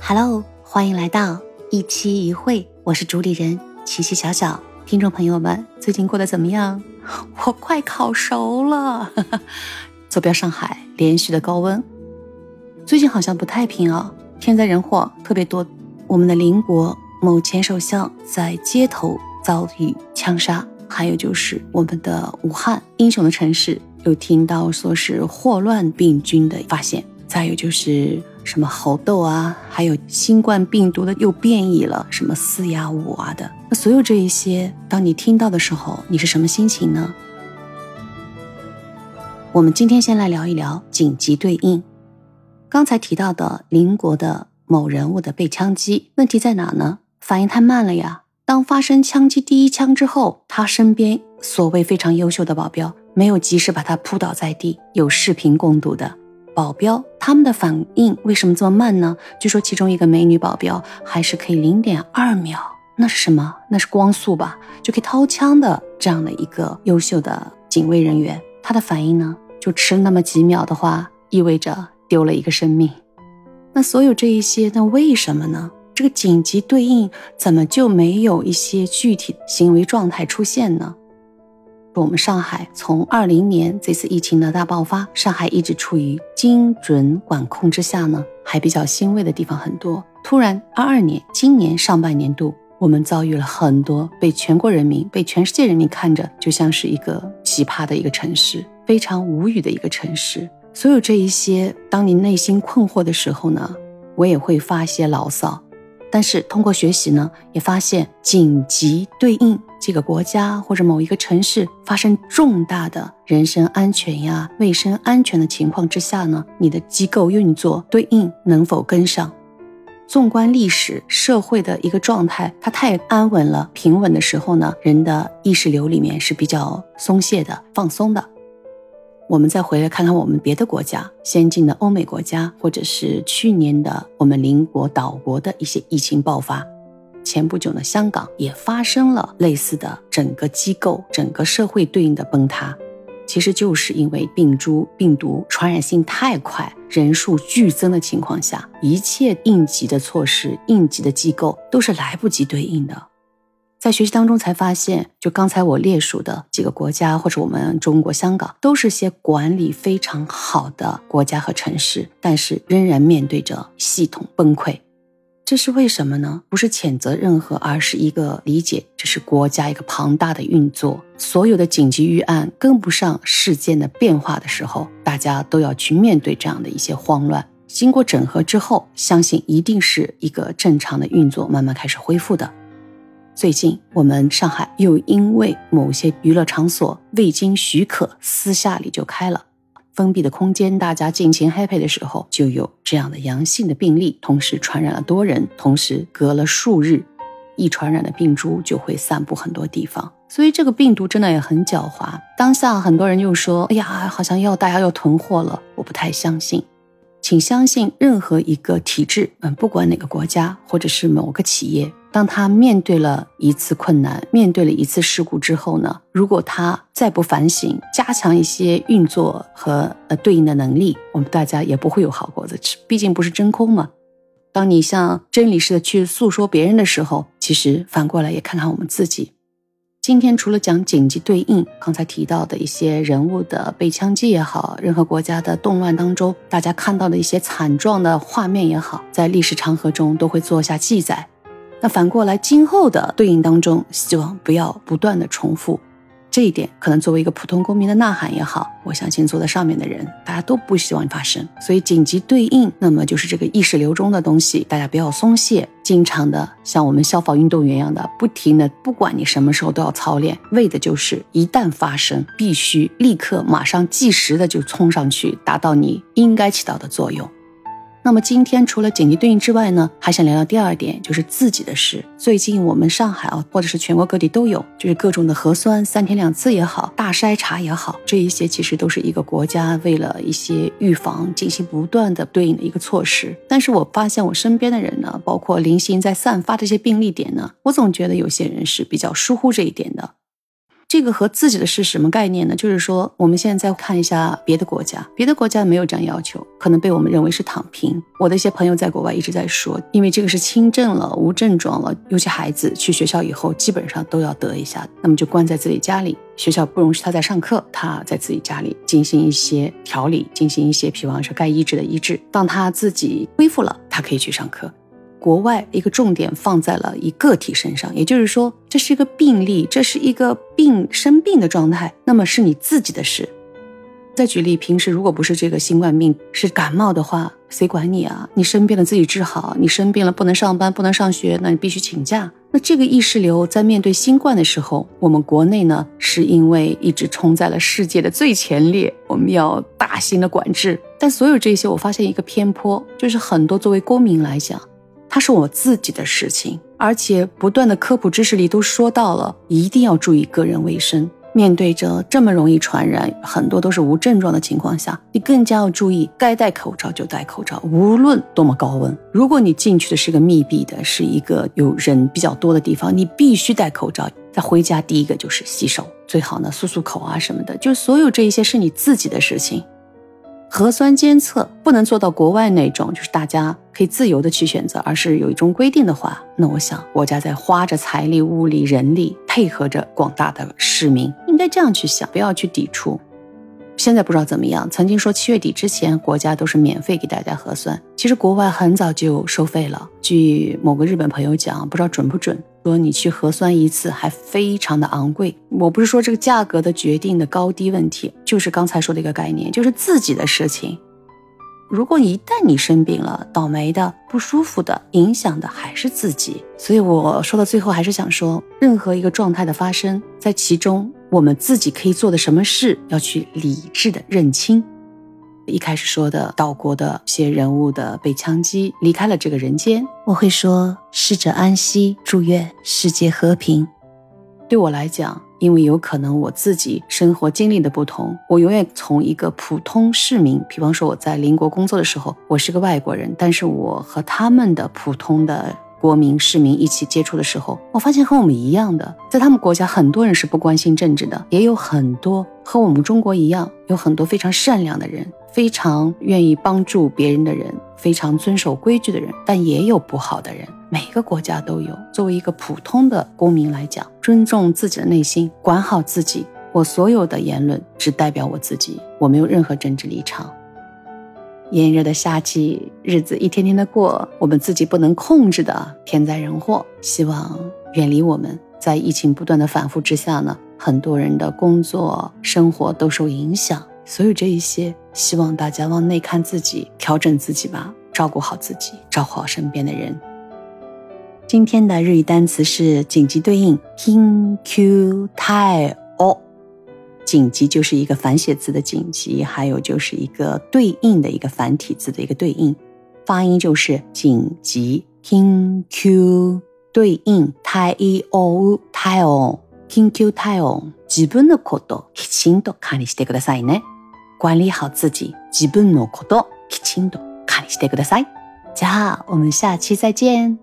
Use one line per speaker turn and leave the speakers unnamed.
Hello，欢迎来到一期一会，我是主理人琪琪小小。听众朋友们，最近过得怎么样？我快烤熟了。坐标上海，连续的高温，最近好像不太平啊，天灾人祸特别多。我们的邻国某前首相在街头遭遇枪杀，还有就是我们的武汉英雄的城市，又听到说是霍乱病菌的发现，再有就是。什么猴痘啊，还有新冠病毒的又变异了，什么四呀五啊的，那所有这一些，当你听到的时候，你是什么心情呢？我们今天先来聊一聊紧急对应。刚才提到的邻国的某人物的被枪击，问题在哪呢？反应太慢了呀！当发生枪击第一枪之后，他身边所谓非常优秀的保镖没有及时把他扑倒在地，有视频共睹的。保镖他们的反应为什么这么慢呢？据说其中一个美女保镖还是可以零点二秒，那是什么？那是光速吧，就可以掏枪的这样的一个优秀的警卫人员，他的反应呢，就迟那么几秒的话，意味着丢了一个生命。那所有这一些，那为什么呢？这个紧急对应怎么就没有一些具体行为状态出现呢？我们上海从二零年这次疫情的大爆发，上海一直处于精准管控之下呢，还比较欣慰的地方很多。突然，二二年今年上半年度，我们遭遇了很多被全国人民、被全世界人民看着就像是一个奇葩的一个城市，非常无语的一个城市。所有这一些，当你内心困惑的时候呢，我也会发一些牢骚。但是通过学习呢，也发现紧急对应这个国家或者某一个城市发生重大的人身安全呀、卫生安全的情况之下呢，你的机构运作对应能否跟上？纵观历史社会的一个状态，它太安稳了、平稳的时候呢，人的意识流里面是比较松懈的、放松的。我们再回来看看我们别的国家，先进的欧美国家，或者是去年的我们邻国岛国的一些疫情爆发。前不久呢，香港也发生了类似的整个机构、整个社会对应的崩塌，其实就是因为病株、病毒传染性太快，人数剧增的情况下，一切应急的措施、应急的机构都是来不及对应的。在学习当中才发现，就刚才我列数的几个国家，或者我们中国香港，都是些管理非常好的国家和城市，但是仍然面对着系统崩溃。这是为什么呢？不是谴责任何，而是一个理解，这是国家一个庞大的运作，所有的紧急预案跟不上事件的变化的时候，大家都要去面对这样的一些慌乱。经过整合之后，相信一定是一个正常的运作，慢慢开始恢复的。最近，我们上海又因为某些娱乐场所未经许可私下里就开了封闭的空间，大家尽情 happy 的时候，就有这样的阳性的病例，同时传染了多人，同时隔了数日，易传染的病株就会散布很多地方。所以这个病毒真的也很狡猾。当下很多人又说：“哎呀，好像要大家要囤货了。”我不太相信。请相信，任何一个体制，嗯，不管哪个国家或者是某个企业，当他面对了一次困难，面对了一次事故之后呢，如果他再不反省，加强一些运作和呃对应的能力，我们大家也不会有好果子吃。毕竟不是真空嘛。当你像真理似的去诉说别人的时候，其实反过来也看看我们自己。今天除了讲紧急对应，刚才提到的一些人物的被枪击也好，任何国家的动乱当中，大家看到的一些惨状的画面也好，在历史长河中都会做下记载。那反过来，今后的对应当中，希望不要不断的重复。这一点可能作为一个普通公民的呐喊也好，我相信坐在上面的人，大家都不希望发生。所以紧急对应，那么就是这个意识流中的东西，大家不要松懈，经常的像我们消防运动员一样的，不停的，不管你什么时候都要操练，为的就是一旦发生，必须立刻马上即时的就冲上去，达到你应该起到的作用。那么今天除了紧急对应之外呢，还想聊聊第二点，就是自己的事。最近我们上海啊，或者是全国各地都有，就是各种的核酸三天两次也好，大筛查也好，这一些其实都是一个国家为了一些预防进行不断的对应的一个措施。但是我发现我身边的人呢，包括零星在散发这些病例点呢，我总觉得有些人是比较疏忽这一点的。这个和自己的是什么概念呢？就是说，我们现在再看一下别的国家，别的国家没有这样要求，可能被我们认为是躺平。我的一些朋友在国外一直在说，因为这个是轻症了、无症状了，尤其孩子去学校以后，基本上都要得一下，那么就关在自己家里，学校不容许他在上课，他在自己家里进行一些调理，进行一些，比方说该医治的医治。当他自己恢复了，他可以去上课。国外一个重点放在了一个体身上，也就是说，这是一个病例，这是一个病生病的状态，那么是你自己的事。再举例，平时如果不是这个新冠病，是感冒的话，谁管你啊？你生病了自己治好，你生病了不能上班不能上学，那你必须请假。那这个意识流在面对新冠的时候，我们国内呢，是因为一直冲在了世界的最前列，我们要大型的管制。但所有这些，我发现一个偏颇，就是很多作为公民来讲。它是我自己的事情，而且不断的科普知识里都说到了，一定要注意个人卫生。面对着这么容易传染、很多都是无症状的情况下，你更加要注意，该戴口罩就戴口罩，无论多么高温。如果你进去的是个密闭的，是一个有人比较多的地方，你必须戴口罩。再回家，第一个就是洗手，最好呢漱漱口啊什么的，就所有这一些是你自己的事情。核酸监测不能做到国外那种，就是大家可以自由的去选择，而是有一种规定的话，那我想国家在花着财力、物力、人力，配合着广大的市民，应该这样去想，不要去抵触。现在不知道怎么样。曾经说七月底之前，国家都是免费给大家核酸。其实国外很早就收费了。据某个日本朋友讲，不知道准不准，说你去核酸一次还非常的昂贵。我不是说这个价格的决定的高低问题，就是刚才说的一个概念，就是自己的事情。如果一旦你生病了，倒霉的、不舒服的、影响的还是自己。所以我说到最后，还是想说，任何一个状态的发生，在其中。我们自己可以做的什么事，要去理智的认清。一开始说的岛国的些人物的被枪击离开了这个人间，我会说逝者安息，祝愿世界和平。对我来讲，因为有可能我自己生活经历的不同，我永远从一个普通市民，比方说我在邻国工作的时候，我是个外国人，但是我和他们的普通的。国民市民一起接触的时候，我发现和我们一样的，在他们国家很多人是不关心政治的，也有很多和我们中国一样，有很多非常善良的人，非常愿意帮助别人的人，非常遵守规矩的人，但也有不好的人。每个国家都有。作为一个普通的公民来讲，尊重自己的内心，管好自己。我所有的言论只代表我自己，我没有任何政治立场。炎热的夏季，日子一天天的过，我们自己不能控制的天灾人祸，希望远离我们。在疫情不断的反复之下呢，很多人的工作、生活都受影响。所有这一些，希望大家往内看自己，调整自己吧，照顾好自己，照顾好身边的人。今天的日语单词是紧急对应 “king q tai o”。紧急就是一个反写字的紧急，还有就是一个对应的一个繁体字的一个对应，发音就是紧急。緊急对应対応対応緊急対応自分のこときちんと管理してくださいね。 管理好自己，自分のこときちんと管理してください。じゃあ我们下期再见。